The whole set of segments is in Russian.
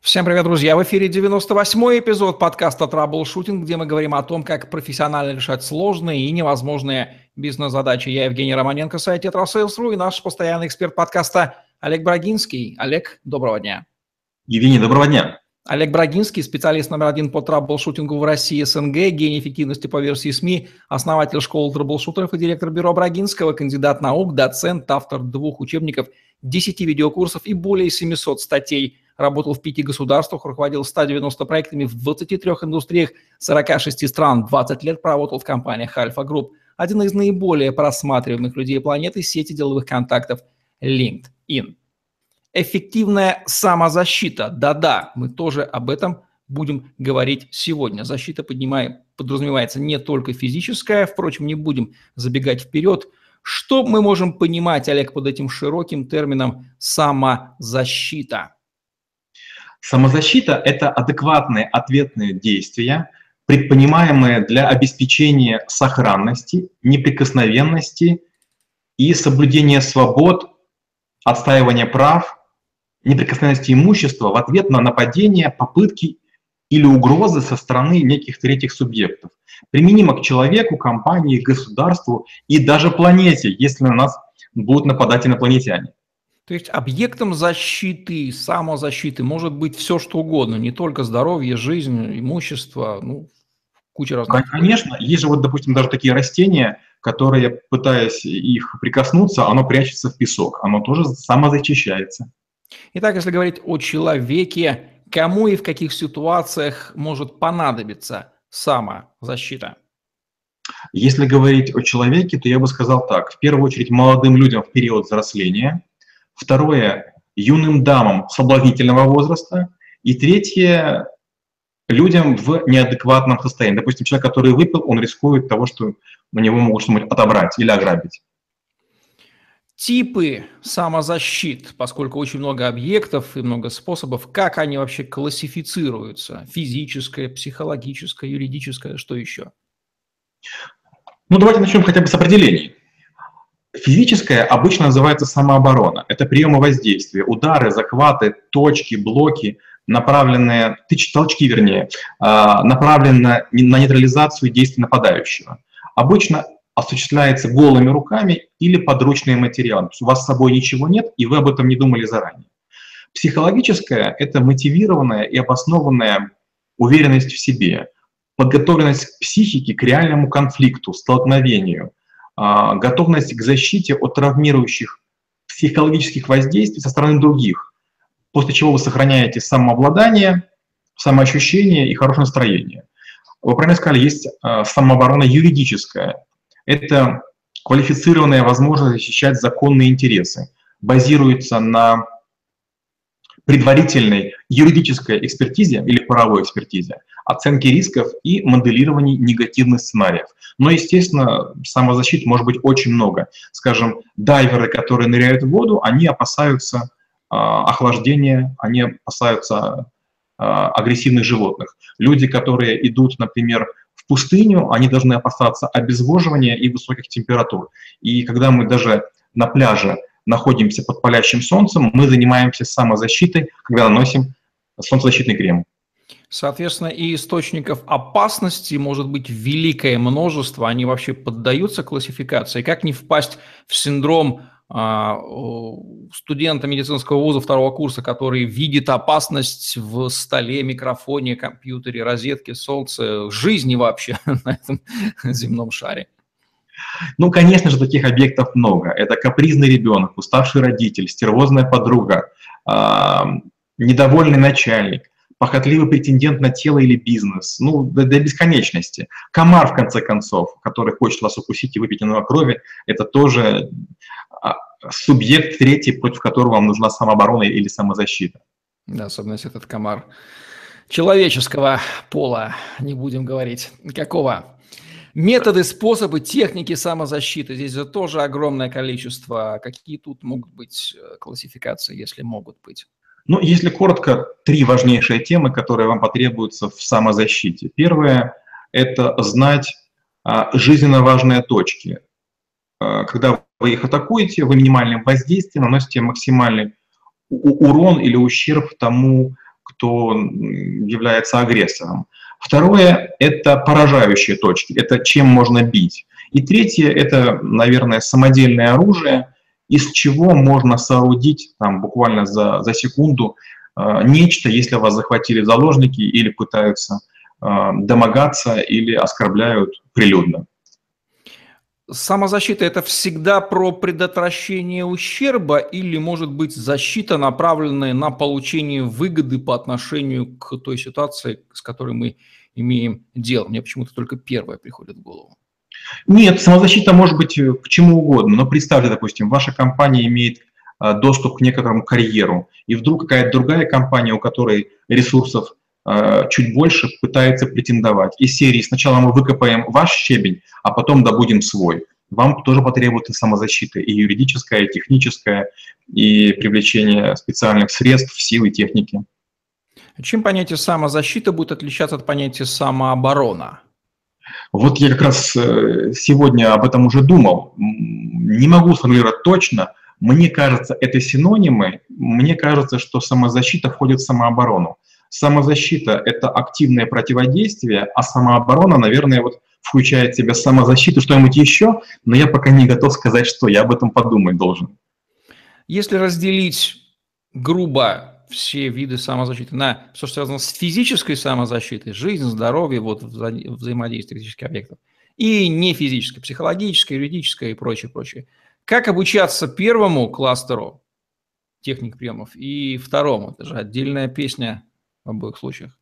Всем привет, друзья! В эфире 98-й эпизод подкаста «Траблшутинг», где мы говорим о том, как профессионально решать сложные и невозможные бизнес-задачи. Я Евгений Романенко, сайт «Tetrasales.ru» и наш постоянный эксперт подкаста Олег Брагинский. Олег, доброго дня! Евгений, доброго дня! Олег Брагинский, специалист номер один по траблшутингу в России СНГ, гений эффективности по версии СМИ, основатель школы траблшутеров и директор бюро Брагинского, кандидат наук, доцент, автор двух учебников, 10 видеокурсов и более 700 статей – работал в пяти государствах, руководил 190 проектами в 23 индустриях 46 стран, 20 лет проработал в компаниях Альфа Групп. Один из наиболее просматриваемых людей планеты – сети деловых контактов LinkedIn. Эффективная самозащита. Да-да, мы тоже об этом будем говорить сегодня. Защита поднимаем, подразумевается не только физическая, впрочем, не будем забегать вперед. Что мы можем понимать, Олег, под этим широким термином самозащита? Самозащита – это адекватные ответные действия, предпринимаемые для обеспечения сохранности, неприкосновенности и соблюдения свобод, отстаивания прав, неприкосновенности имущества в ответ на нападения, попытки или угрозы со стороны неких третьих субъектов. Применимо к человеку, компании, государству и даже планете, если на нас будут нападать инопланетяне. То есть объектом защиты, самозащиты может быть все, что угодно, не только здоровье, жизнь, имущество, ну, куча разных. Конечно, есть же вот, допустим, даже такие растения, которые, пытаясь их прикоснуться, оно прячется в песок, оно тоже самозащищается. Итак, если говорить о человеке, кому и в каких ситуациях может понадобиться самозащита? Если говорить о человеке, то я бы сказал так. В первую очередь молодым людям в период взросления, Второе – юным дамам соблазнительного возраста. И третье – людям в неадекватном состоянии. Допустим, человек, который выпил, он рискует того, что у него могут что-нибудь отобрать или ограбить. Типы самозащит, поскольку очень много объектов и много способов, как они вообще классифицируются? Физическое, психологическое, юридическое, что еще? Ну, давайте начнем хотя бы с определений. Физическое обычно называется самооборона. Это приемы воздействия, удары, захваты, точки, блоки, направленные, толчки вернее, а, направленные на нейтрализацию действий нападающего. Обычно осуществляется голыми руками или подручные материалы. у вас с собой ничего нет, и вы об этом не думали заранее. Психологическое – это мотивированная и обоснованная уверенность в себе, подготовленность психики к реальному конфликту, столкновению – а, готовность к защите от травмирующих психологических воздействий со стороны других, после чего вы сохраняете самообладание, самоощущение и хорошее настроение. Вы правильно сказали, есть а, самооборона юридическая. Это квалифицированная возможность защищать законные интересы. Базируется на предварительной юридической экспертизе или правовой экспертизе, оценки рисков и моделировании негативных сценариев. Но, естественно, самозащит может быть очень много. Скажем, дайверы, которые ныряют в воду, они опасаются э, охлаждения, они опасаются э, агрессивных животных. Люди, которые идут, например, пустыню, они должны опасаться обезвоживания и высоких температур. И когда мы даже на пляже находимся под палящим солнцем, мы занимаемся самозащитой, когда наносим солнцезащитный крем. Соответственно, и источников опасности может быть великое множество, они вообще поддаются классификации. Как не впасть в синдром студента медицинского вуза второго курса, который видит опасность в столе, микрофоне, компьютере, розетке, солнце, жизни вообще на этом земном шаре? Ну, конечно же, таких объектов много. Это капризный ребенок, уставший родитель, стервозная подруга, э, недовольный начальник, похотливый претендент на тело или бизнес, ну, до, до бесконечности. Комар, в конце концов, который хочет вас укусить и выпить немного крови, это тоже а, субъект третий, против которого вам нужна самооборона или самозащита. Да, особенно если этот комар человеческого пола, не будем говорить. Какого? Методы, способы, техники самозащиты. Здесь же тоже огромное количество. Какие тут могут быть э, классификации, если могут быть? Ну, если коротко, три важнейшие темы, которые вам потребуются в самозащите. Первое – это знать а, жизненно важные точки. А, когда вы их атакуете, вы минимальным воздействием наносите максимальный урон или ущерб тому, кто является агрессором. Второе – это поражающие точки, это чем можно бить. И третье – это, наверное, самодельное оружие, из чего можно соорудить там, буквально за, за секунду э, нечто, если вас захватили заложники или пытаются э, домогаться или оскорбляют прилюдно. Самозащита – это всегда про предотвращение ущерба или, может быть, защита, направленная на получение выгоды по отношению к той ситуации, с которой мы имеем дело? Мне почему-то только первое приходит в голову. Нет, самозащита может быть э, к чему угодно, но представьте, допустим, ваша компания имеет э, доступ к некоторому карьеру, и вдруг какая-то другая компания, у которой ресурсов чуть больше пытается претендовать. Из серии сначала мы выкопаем ваш щебень, а потом добудем свой. Вам тоже потребуется самозащита и юридическая, и техническая, и привлечение специальных средств, сил и техники. Чем понятие самозащита будет отличаться от понятия самооборона? Вот я как раз э, сегодня об этом уже думал. Не могу сформулировать точно. Мне кажется, это синонимы. Мне кажется, что самозащита входит в самооборону. Самозащита – это активное противодействие, а самооборона, наверное, вот включает в себя самозащиту, что-нибудь еще, но я пока не готов сказать, что я об этом подумать должен. Если разделить грубо все виды самозащиты на все, что связано с физической самозащитой, жизнь, здоровье, вот вза взаимодействие физических объектов, и не физической, психологической, юридической и прочее, прочее. Как обучаться первому кластеру техник приемов и второму? Это же отдельная песня в обоих случаях.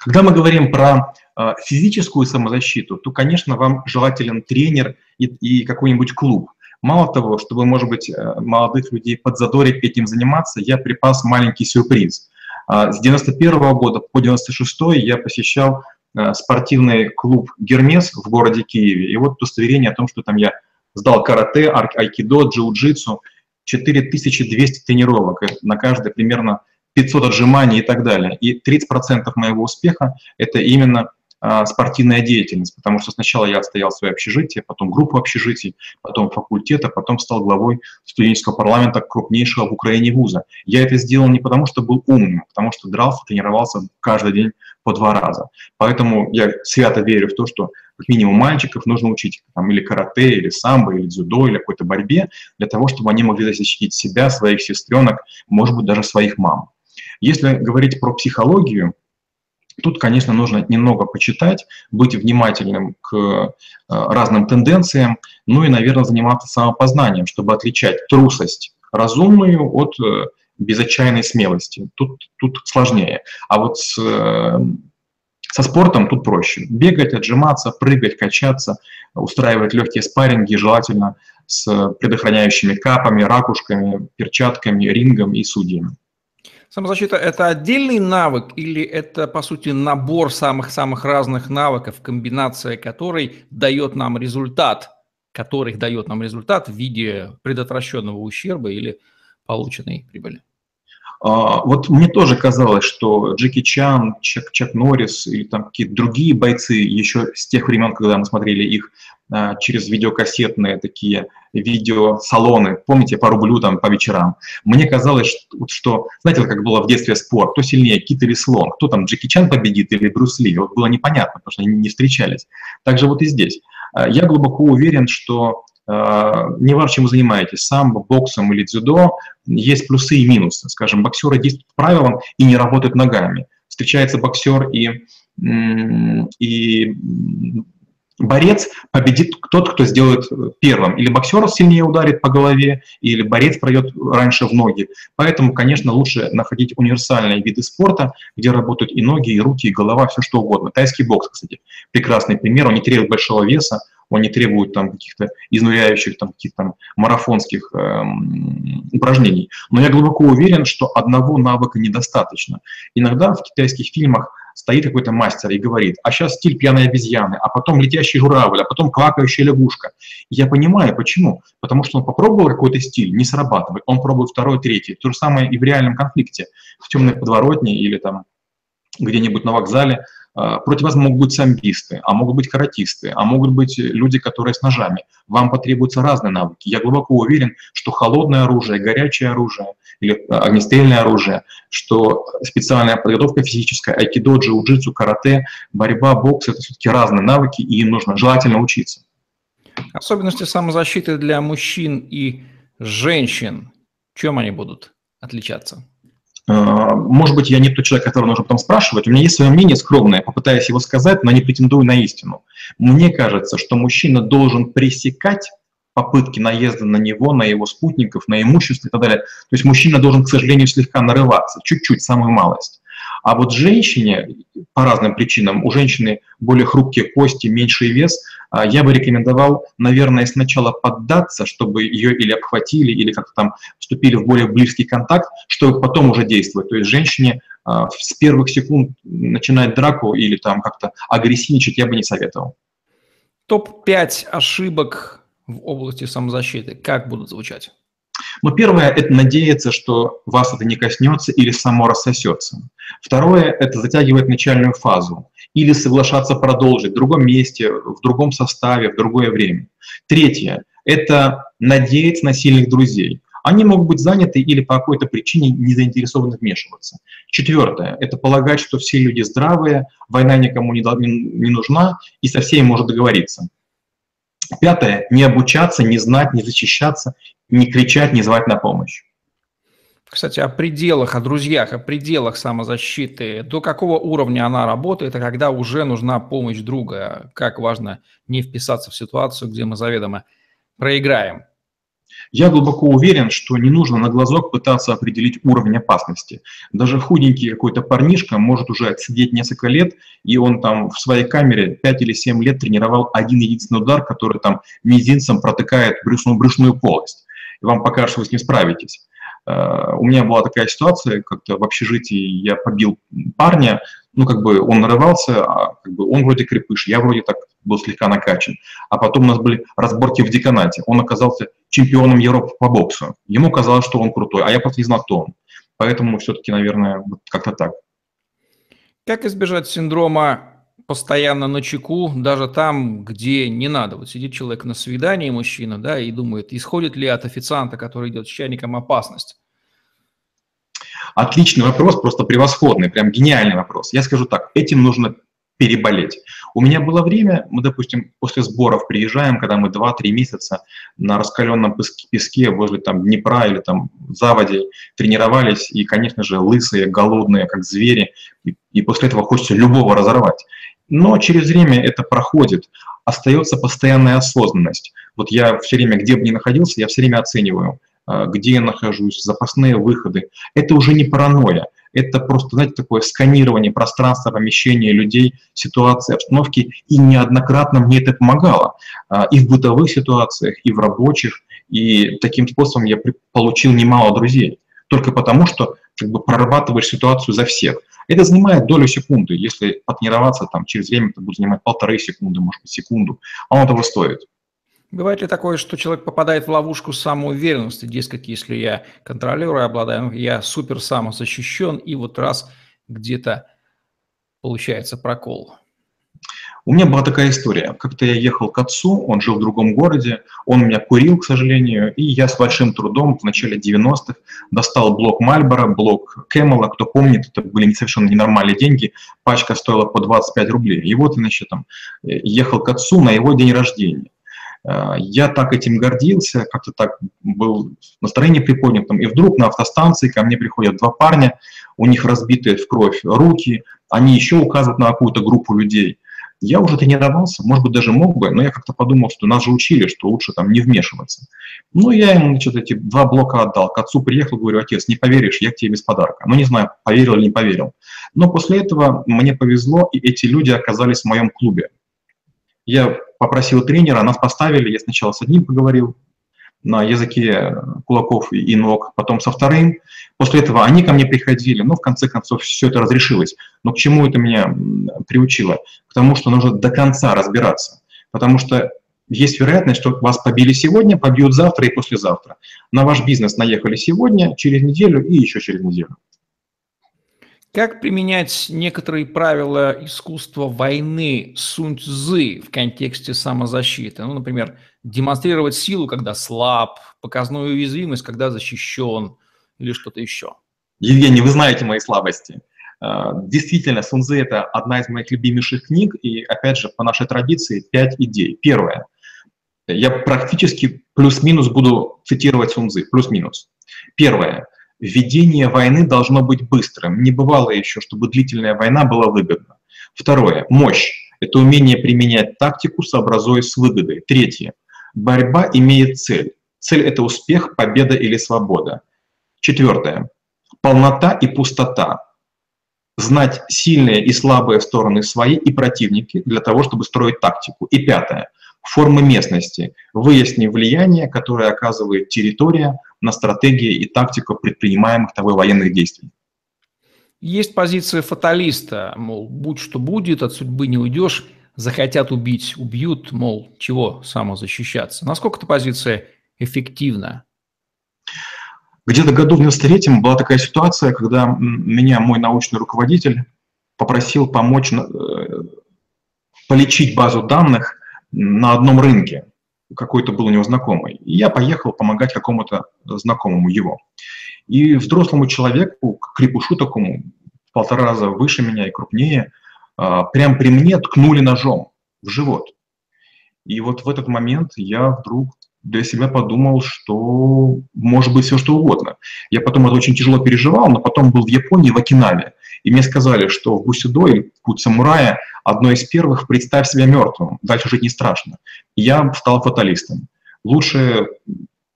Когда мы говорим про э, физическую самозащиту, то, конечно, вам желателен тренер и, и какой-нибудь клуб. Мало того, чтобы, может быть, э, молодых людей подзадорить этим заниматься, я припас маленький сюрприз. Э, с 91 -го года по 96 я посещал э, спортивный клуб «Гермес» в городе Киеве. И вот удостоверение о том, что там я сдал карате, айкидо, джиу-джитсу, 4200 тренировок. На каждое примерно 500 отжиманий и так далее. И 30% моего успеха – это именно а, спортивная деятельность, потому что сначала я отстоял свое общежитие, потом группу общежитий, потом факультет, а потом стал главой студенческого парламента крупнейшего в Украине вуза. Я это сделал не потому, что был умным, а потому что дрался, тренировался каждый день по два раза. Поэтому я свято верю в то, что как минимум мальчиков нужно учить там, или карате, или самбо, или дзюдо, или какой-то борьбе, для того, чтобы они могли защитить себя, своих сестренок, может быть, даже своих мам. Если говорить про психологию, Тут, конечно, нужно немного почитать, быть внимательным к э, разным тенденциям, ну и, наверное, заниматься самопознанием, чтобы отличать трусость разумную от э, безотчаянной смелости. Тут, тут сложнее. А вот с, э, со спортом тут проще. Бегать, отжиматься, прыгать, качаться, устраивать легкие спарринги, желательно с предохраняющими капами, ракушками, перчатками, рингом и судьями. Самозащита – это отдельный навык или это, по сути, набор самых-самых разных навыков, комбинация которой дает нам результат, которых дает нам результат в виде предотвращенного ущерба или полученной прибыли? А, вот мне тоже казалось, что Джеки Чан, Чак, Чак Норрис и там какие-то другие бойцы еще с тех времен, когда мы смотрели их а, через видеокассетные такие видеосалоны, помните, по рублю там по вечерам. Мне казалось, что, что знаете, как было в детстве спор, кто сильнее, кит или слон, кто там, Джеки Чан победит или Брюс Ли, вот было непонятно, потому что они не встречались. Также вот и здесь. А, я глубоко уверен, что не важно, чем вы занимаетесь, самбо, боксом или дзюдо, есть плюсы и минусы. Скажем, боксеры действуют по правилам и не работают ногами. Встречается боксер и, и борец, победит тот, кто сделает первым. Или боксер сильнее ударит по голове, или борец пройдет раньше в ноги. Поэтому, конечно, лучше находить универсальные виды спорта, где работают и ноги, и руки, и голова, все что угодно. Тайский бокс, кстати, прекрасный пример, он не требует большого веса, он не требует там каких-то изнуряющих, там, каких-то там марафонских э, упражнений. Но я глубоко уверен, что одного навыка недостаточно. Иногда в китайских фильмах стоит какой-то мастер и говорит, а сейчас стиль пьяной обезьяны, а потом летящий журавль, а потом квакающая лягушка. Я понимаю, почему. Потому что он попробовал какой-то стиль, не срабатывает, он пробует второй, третий. То же самое и в реальном конфликте, в темной подворотне или там где-нибудь на вокзале а, против вас могут быть самбисты, а могут быть каратисты, а могут быть люди, которые с ножами. Вам потребуются разные навыки. Я глубоко уверен, что холодное оружие, горячее оружие или огнестрельное оружие, что специальная подготовка физическая, айкидо, джиу-джитсу, карате, борьба, бокс – это все-таки разные навыки, и им нужно желательно учиться. Особенности самозащиты для мужчин и женщин, чем они будут отличаться? А, может быть, я не тот человек, который нужно потом спрашивать. У меня есть свое мнение скромное, попытаюсь его сказать, но не претендую на истину. Мне кажется, что мужчина должен пресекать попытки наезда на него, на его спутников, на имущество и так далее. То есть мужчина должен, к сожалению, слегка нарываться, чуть-чуть, самую малость. А вот женщине, по разным причинам, у женщины более хрупкие кости, меньший вес, а, я бы рекомендовал, наверное, сначала поддаться, чтобы ее или обхватили, или как-то там вступили в более близкий контакт, чтобы потом уже действовать. То есть женщине а, с первых секунд начинать драку или там как-то агрессивничать я бы не советовал. Топ-5 ошибок в области самозащиты? Как будут звучать? Ну, первое – это надеяться, что вас это не коснется или само рассосется. Второе – это затягивать начальную фазу или соглашаться продолжить в другом месте, в другом составе, в другое время. Третье – это надеяться на сильных друзей. Они могут быть заняты или по какой-то причине не заинтересованы вмешиваться. Четвертое – это полагать, что все люди здравые, война никому не, не нужна и со всеми может договориться. Пятое – не обучаться, не знать, не защищаться, не кричать, не звать на помощь. Кстати, о пределах, о друзьях, о пределах самозащиты. До какого уровня она работает, а когда уже нужна помощь друга? Как важно не вписаться в ситуацию, где мы заведомо проиграем? Я глубоко уверен, что не нужно на глазок пытаться определить уровень опасности. Даже худенький какой-то парнишка может уже отсидеть несколько лет, и он там в своей камере 5 или 7 лет тренировал один единственный удар, который там мизинцем протыкает брюшную, брюшную полость. И вам покажут, что вы с ним справитесь. Э, у меня была такая ситуация, как-то в общежитии я побил парня, ну, как бы он нарывался, а как бы он вроде крепыш, я вроде так был слегка накачан. А потом у нас были разборки в деканате. Он оказался чемпионом Европы по боксу. Ему казалось, что он крутой, а я просто не знал, кто он. Поэтому все-таки, наверное, вот как-то так. Как избежать синдрома постоянно на чеку, даже там, где не надо. Вот сидит человек на свидании, мужчина, да, и думает, исходит ли от официанта, который идет с чайником, опасность. Отличный вопрос, просто превосходный, прям гениальный вопрос. Я скажу так, этим нужно переболеть. У меня было время, мы, допустим, после сборов приезжаем, когда мы 2-3 месяца на раскаленном песке возле там Днепра или там Заводи тренировались, и, конечно же, лысые, голодные, как звери, и, и после этого хочется любого разорвать. Но через время это проходит, остается постоянная осознанность. Вот я все время, где бы ни находился, я все время оцениваю, а, где я нахожусь, запасные выходы. Это уже не паранойя, это просто, знаете, такое сканирование пространства, помещения людей, ситуации, обстановки, и неоднократно мне это помогало. А, и в бытовых ситуациях, и в рабочих, и таким способом я получил немало друзей. Только потому, что как бы прорабатываешь ситуацию за всех. Это занимает долю секунды. Если потренироваться, там, через время это будет занимать полторы секунды, может быть, секунду. А оно того стоит. Бывает ли такое, что человек попадает в ловушку самоуверенности, дескать, если я контролирую, обладаю, я супер самозащищен, и вот раз где-то получается прокол? У меня была такая история. Как-то я ехал к отцу, он жил в другом городе, он меня курил, к сожалению, и я с большим трудом в начале 90-х достал блок Мальбора, блок Кэмела. Кто помнит, это были совершенно ненормальные деньги, пачка стоила по 25 рублей. И вот, значит, там, э, ехал к отцу на его день рождения. Э, я так этим гордился, как-то так был настроение приподнятым. И вдруг на автостанции ко мне приходят два парня, у них разбитые в кровь руки, они еще указывают на какую-то группу людей. Я уже тренировался, может быть, даже мог бы, но я как-то подумал, что нас же учили, что лучше там не вмешиваться. Ну, я ему, значит, эти два блока отдал. К отцу приехал, говорю, отец, не поверишь, я к тебе без подарка. Ну, не знаю, поверил или не поверил. Но после этого мне повезло, и эти люди оказались в моем клубе. Я попросил тренера, нас поставили, я сначала с одним поговорил, на языке кулаков и ног, потом со вторым. После этого они ко мне приходили, но в конце концов все это разрешилось. Но к чему это меня приучило? К тому, что нужно до конца разбираться. Потому что есть вероятность, что вас побили сегодня, побьют завтра и послезавтра. На ваш бизнес наехали сегодня, через неделю и еще через неделю. Как применять некоторые правила искусства войны Сунь Цзы в контексте самозащиты? Ну, например, демонстрировать силу, когда слаб, показную уязвимость, когда защищен, или что-то еще? Евгений, вы знаете мои слабости. Э, действительно, Сунзы – это одна из моих любимейших книг, и, опять же, по нашей традиции, пять идей. Первое. Я практически плюс-минус буду цитировать Сунзы, плюс-минус. Первое. Введение войны должно быть быстрым. Не бывало еще, чтобы длительная война была выгодна. Второе. Мощь. Это умение применять тактику, сообразуясь с выгодой. Третье. Борьба имеет цель. Цель – это успех, победа или свобода. Четвертое. Полнота и пустота знать сильные и слабые стороны свои и противники для того, чтобы строить тактику. И пятое. Формы местности. Выясни влияние, которое оказывает территория на стратегии и тактику предпринимаемых тобой военных действий. Есть позиция фаталиста, мол, будь что будет, от судьбы не уйдешь, захотят убить, убьют, мол, чего самозащищаться. Насколько эта позиция эффективна? Где-то году в 93-м была такая ситуация, когда меня мой научный руководитель попросил помочь э, полечить базу данных на одном рынке. Какой-то был у него знакомый. И я поехал помогать какому-то знакомому его. И взрослому человеку, крепушу такому, в полтора раза выше меня и крупнее, прям при мне ткнули ножом в живот. И вот в этот момент я вдруг для себя подумал, что может быть все что угодно. Я потом это очень тяжело переживал, но потом был в Японии, в Окинаве, и мне сказали, что в Бусидой, путь самурая, одно из первых «представь себя мертвым, дальше жить не страшно». я стал фаталистом. Лучше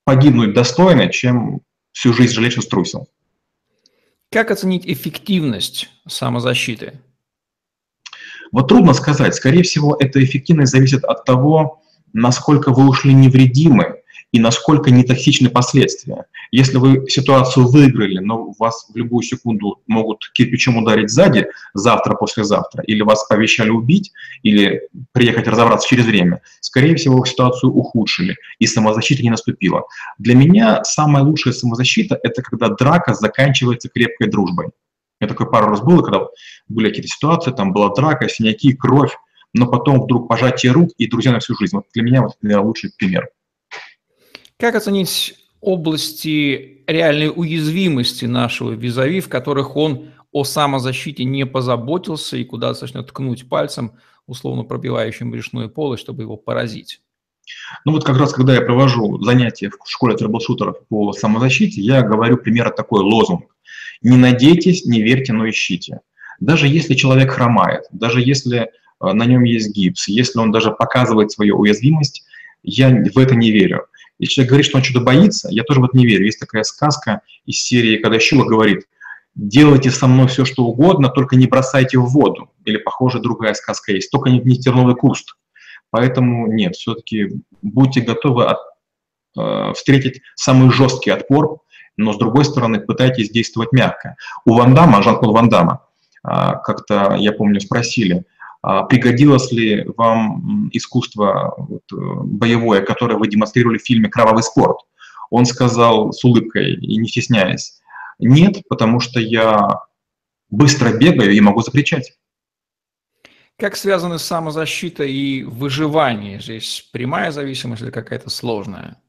погибнуть достойно, чем всю жизнь жалеть, что струсил. Как оценить эффективность самозащиты? Вот трудно сказать. Скорее всего, эта эффективность зависит от того, насколько вы ушли невредимы и насколько не токсичны последствия. Если вы ситуацию выиграли, но вас в любую секунду могут кирпичом ударить сзади, завтра, послезавтра, или вас обещали убить, или приехать разобраться через время, скорее всего, вы ситуацию ухудшили, и самозащита не наступила. Для меня самая лучшая самозащита – это когда драка заканчивается крепкой дружбой. Такое пару раз было, когда были какие-то ситуации, там была драка, синяки, кровь, но потом вдруг пожатие рук и друзья на всю жизнь. Вот для меня вот это лучший пример. Как оценить области реальной уязвимости нашего визави, в которых он о самозащите не позаботился и куда достаточно ткнуть пальцем, условно пробивающим брюшную полость, чтобы его поразить? Ну вот как раз, когда я провожу занятия в школе трэблшутеров по самозащите, я говорю примерно такой лозунг. Не надейтесь, не верьте, но ищите. Даже если человек хромает, даже если Э, на нем есть гипс, если он даже показывает свою уязвимость, я в это не верю. Если человек говорит, что он что-то боится, я тоже в это не верю. Есть такая сказка из серии, когда Щула говорит, делайте со мной все, что угодно, только не бросайте в воду. Или, похоже, другая сказка есть, только не, не терновый куст. Поэтому нет, все-таки будьте готовы от, э, встретить самый жесткий отпор, но, с другой стороны, пытайтесь действовать мягко. У Вандама, Жан-Клод Вандама, э, как-то, я помню, спросили – а пригодилось ли вам искусство вот, э, боевое, которое вы демонстрировали в фильме «Кровавый спорт»? Он сказал с улыбкой и не стесняясь, нет, потому что я быстро бегаю и могу закричать. Как связаны самозащита и выживание? Здесь прямая зависимость или какая-то сложная?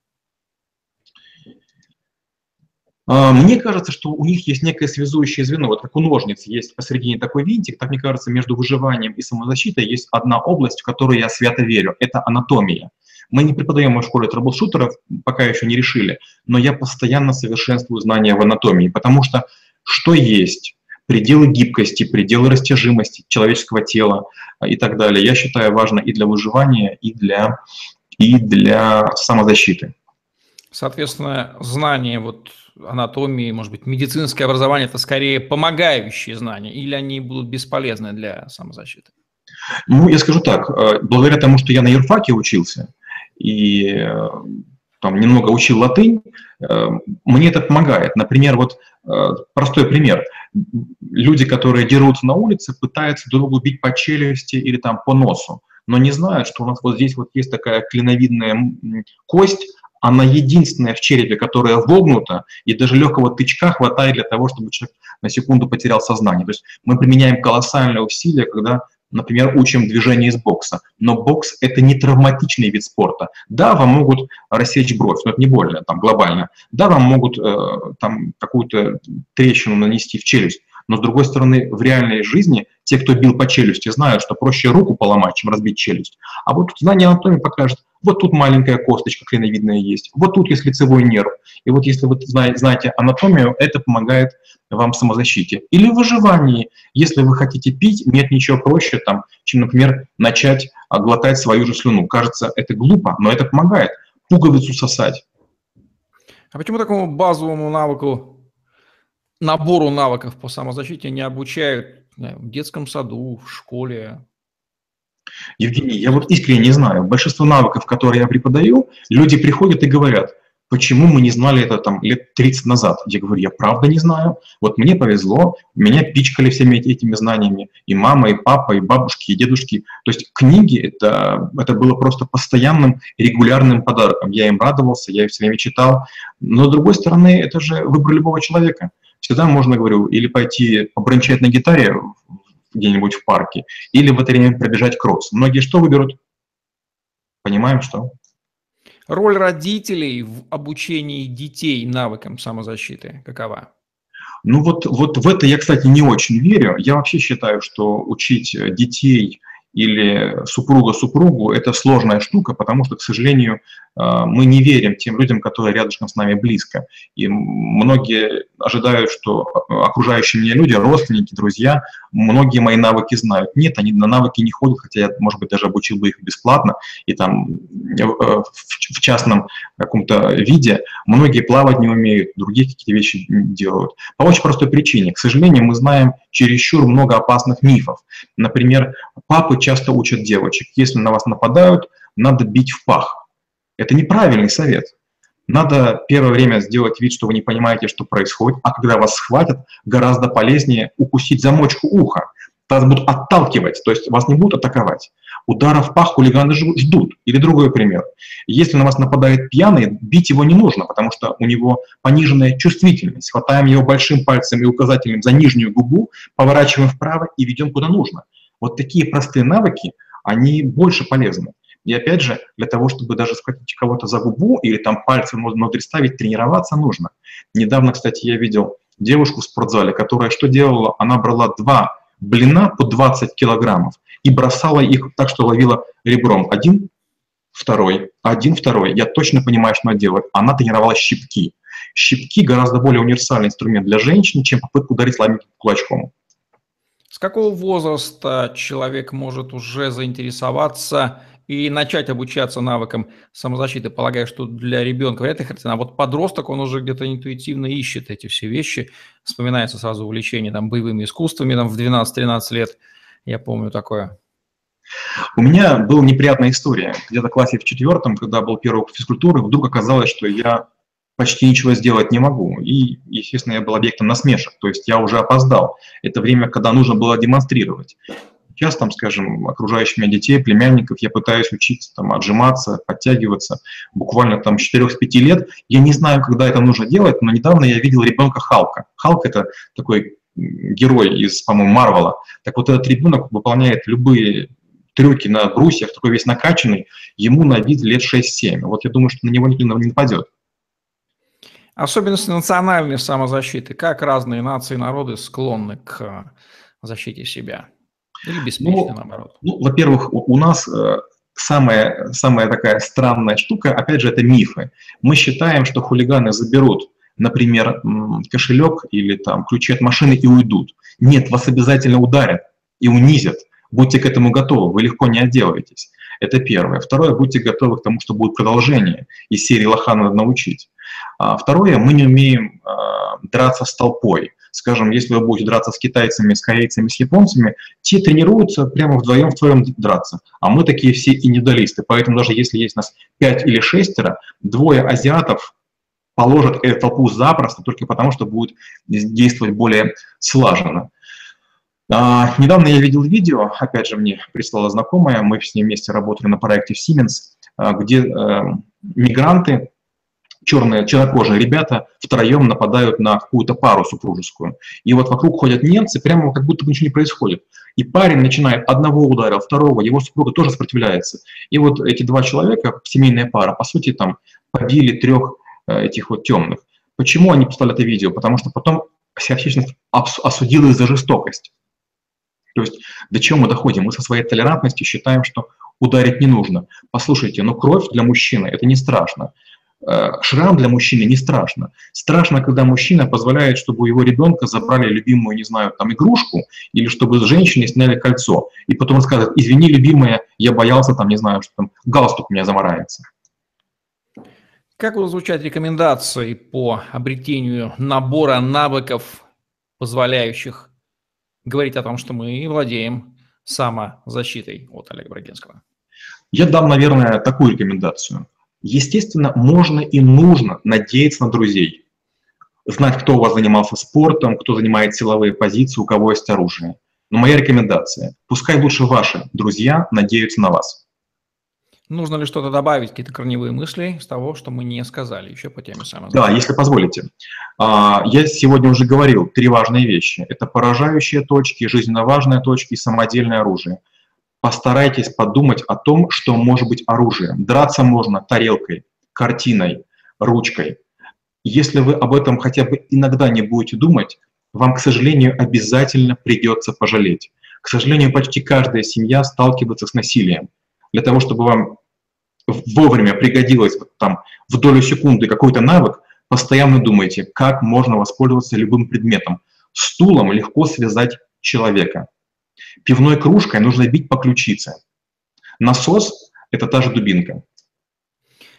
А, мне кажется, что у них есть некое связующее звено, вот как у ножниц есть посередине такой винтик, так мне кажется, между выживанием и самозащитой есть одна область, в которую я свято верю, это анатомия. Мы не преподаем в школе трэблшутеров, пока еще не решили, но я постоянно совершенствую знания в анатомии, потому что что есть пределы гибкости, пределы растяжимости человеческого тела а, и так далее, я считаю важно и для выживания, и для, и для самозащиты. Соответственно, знание вот анатомии, может быть, медицинское образование – это скорее помогающие знания, или они будут бесполезны для самозащиты? Ну, я скажу так, э, благодаря тому, что я на юрфаке учился и э, там немного учил латынь, э, мне это помогает. Например, вот простой пример. Люди, которые дерутся на улице, пытаются друг друга бить по челюсти или там по носу, но не знают, что у нас вот здесь вот есть такая клиновидная кость, она единственная в черепе, которая вогнута, и даже легкого тычка хватает для того, чтобы человек на секунду потерял сознание. То есть мы применяем колоссальные усилия, когда например, учим движение из бокса. Но бокс – это не травматичный вид спорта. Да, вам могут рассечь бровь, но это не больно, там, глобально. Да, вам могут э, там какую-то трещину нанести в челюсть. Но, с другой стороны, в реальной жизни те, кто бил по челюсти, знают, что проще руку поломать, чем разбить челюсть. А вот знание анатомии покажет, вот тут маленькая косточка клиновидная есть, вот тут есть лицевой нерв. И вот если вы знаете анатомию, это помогает вам в самозащите. Или в выживании. Если вы хотите пить, нет ничего проще, там, чем, например, начать глотать свою же слюну. Кажется, это глупо, но это помогает. Пуговицу сосать. А почему такому базовому навыку, набору навыков по самозащите не обучают в детском саду, в школе, Евгений, я вот искренне не знаю. Большинство навыков, которые я преподаю, люди приходят и говорят, почему мы не знали это там лет 30 назад. Я говорю, я правда не знаю. Вот мне повезло, меня пичкали всеми этими знаниями. И мама, и папа, и бабушки, и дедушки. То есть книги это, это было просто постоянным, регулярным подарком. Я им радовался, я их все время читал. Но с другой стороны, это же выбор любого человека. Всегда можно, говорю, или пойти побранчать на гитаре где-нибудь в парке, или в это время пробежать кросс. Многие что выберут? Понимаем, что? Роль родителей в обучении детей навыкам самозащиты какова? Ну вот, вот в это я, кстати, не очень верю. Я вообще считаю, что учить детей или супруга супругу – это сложная штука, потому что, к сожалению, э, мы не верим тем людям, которые рядышком с нами близко. И многие ожидают, что окружающие меня люди, родственники, друзья, многие мои навыки знают. Нет, они на навыки не ходят, хотя я, может быть, даже обучил бы их бесплатно, и там э, в частном каком-то виде. Многие плавать не умеют, другие какие-то вещи делают. По очень простой причине. К сожалению, мы знаем чересчур много опасных мифов. Например, папы часто учат девочек, если на вас нападают, надо бить в пах. Это неправильный совет. Надо первое время сделать вид, что вы не понимаете, что происходит, а когда вас схватят, гораздо полезнее укусить замочку уха. Вас будут отталкивать, то есть вас не будут атаковать. Ударов в пах хулиганы ждут. Или другой пример. Если на вас нападает пьяный, бить его не нужно, потому что у него пониженная чувствительность. Хватаем его большим пальцем и указательным за нижнюю губу, поворачиваем вправо и ведем куда нужно. Вот такие простые навыки, они больше полезны. И опять же, для того, чтобы даже схватить кого-то за губу или там пальцем внутрь ставить, тренироваться нужно. Недавно, кстати, я видел девушку в спортзале, которая что делала? Она брала два блина по 20 килограммов и бросала их так, что ловила ребром. Один, второй, один, второй. Я точно понимаю, что она делает. Она тренировала щипки. Щипки гораздо более универсальный инструмент для женщин, чем попытка ударить слабеньким кулачком. С какого возраста человек может уже заинтересоваться и начать обучаться навыкам самозащиты? Полагаю, что для ребенка вряд ли характерно, а вот подросток, он уже где-то интуитивно ищет эти все вещи. Вспоминается сразу увлечение там, боевыми искусствами там, в 12-13 лет. Я помню такое. У меня была неприятная история. Где-то в классе в четвертом, когда был первый физкультуры, вдруг оказалось, что я почти ничего сделать не могу. И, естественно, я был объектом насмешек, то есть я уже опоздал. Это время, когда нужно было демонстрировать. Сейчас, там, скажем, окружающих меня детей, племянников, я пытаюсь учиться там, отжиматься, подтягиваться, буквально там с 4-5 лет. Я не знаю, когда это нужно делать, но недавно я видел ребенка Халка. Халк – это такой герой из, по-моему, Марвела. Так вот этот ребенок выполняет любые трюки на брусьях, такой весь накачанный, ему на вид лет 6-7. Вот я думаю, что на него никто не нападет. Особенности национальной самозащиты. Как разные нации и народы склонны к э, защите себя? Или беспечны, ну, наоборот? Ну, во-первых, у, у нас э, самая, самая такая странная штука, опять же, это мифы. Мы считаем, что хулиганы заберут, например, кошелек или там ключи от машины и уйдут. Нет, вас обязательно ударят и унизят. Будьте к этому готовы, вы легко не отделаетесь. Это первое. Второе, будьте готовы к тому, что будет продолжение. Из серии «Лоха надо научить». А второе, мы не умеем а, драться с толпой. Скажем, если вы будете драться с китайцами, с корейцами, с японцами, те тренируются прямо вдвоем вдвоем драться. А мы такие все индивидуалисты. Поэтому даже если есть нас пять или шестеро, двое азиатов положат эту толпу запросто, только потому что будет действовать более слаженно. А, недавно я видел видео, опять же, мне прислала знакомая, мы с ней вместе работали на проекте в Siemens, а, где э, мигранты черные, чернокожие ребята втроем нападают на какую-то пару супружескую. И вот вокруг ходят немцы, прямо как будто бы ничего не происходит. И парень начинает одного удара, второго, его супруга тоже сопротивляется. И вот эти два человека, семейная пара, по сути, там побили трех этих вот темных. Почему они поставили это видео? Потому что потом вся общественность осудила их за жестокость. То есть до чего мы доходим? Мы со своей толерантностью считаем, что ударить не нужно. Послушайте, но кровь для мужчины – это не страшно. Э, шрам для мужчины не страшно. Страшно, когда мужчина позволяет, чтобы у его ребенка забрали любимую, не знаю, там, игрушку, или чтобы с женщины сняли кольцо. И потом скажет, извини, любимая, я боялся, там, не знаю, что там галстук у меня замарается. Как будут звучать рекомендации по обретению набора навыков, позволяющих говорить о том, что мы владеем самозащитой от Олега Брагинского? Я дам, наверное, такую рекомендацию – Естественно, можно и нужно надеяться на друзей. Знать, кто у вас занимался спортом, кто занимает силовые позиции, у кого есть оружие. Но моя рекомендация – пускай лучше ваши друзья надеются на вас. Нужно ли что-то добавить, какие-то корневые мысли с того, что мы не сказали еще по теме самозащиты? Да, если позволите. А, я сегодня уже говорил три важные вещи. Это поражающие точки, жизненно важные точки и самодельное оружие – постарайтесь подумать о том, что может быть оружием. Драться можно тарелкой, картиной, ручкой. Если вы об этом хотя бы иногда не будете думать, вам, к сожалению, обязательно придется пожалеть. К сожалению, почти каждая семья сталкивается с насилием. Для того, чтобы вам вовремя пригодилось там, в долю секунды какой-то навык, постоянно думайте, как можно воспользоваться любым предметом. Стулом легко связать человека. Пивной кружкой нужно бить по ключице. Насос – это та же дубинка.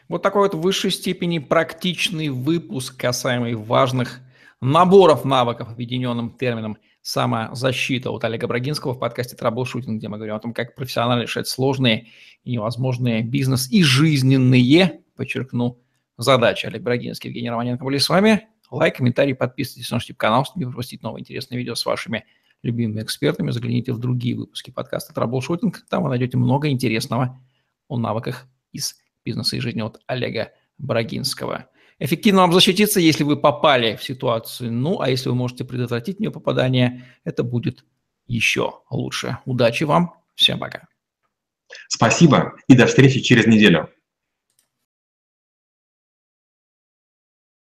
Вот такой вот в высшей степени практичный выпуск, касаемый важных наборов навыков, объединенным термином самозащита от Олега Брагинского в подкасте «Траблшутинг», где мы говорим о том, как профессионально решать сложные и невозможные бизнес и жизненные, подчеркну, задачи. Олег Брагинский, Евгений Романенко были с вами. Лайк, комментарий, подписывайтесь на наш YouTube-канал, чтобы не пропустить новые интересные видео с вашими любимыми экспертами, загляните в другие выпуски подкаста «Траблшутинг». Там вы найдете много интересного о навыках из бизнеса и жизни от Олега Брагинского. Эффективно вам защититься, если вы попали в ситуацию. Ну, а если вы можете предотвратить нее попадание, это будет еще лучше. Удачи вам. Всем пока. Спасибо и до встречи через неделю.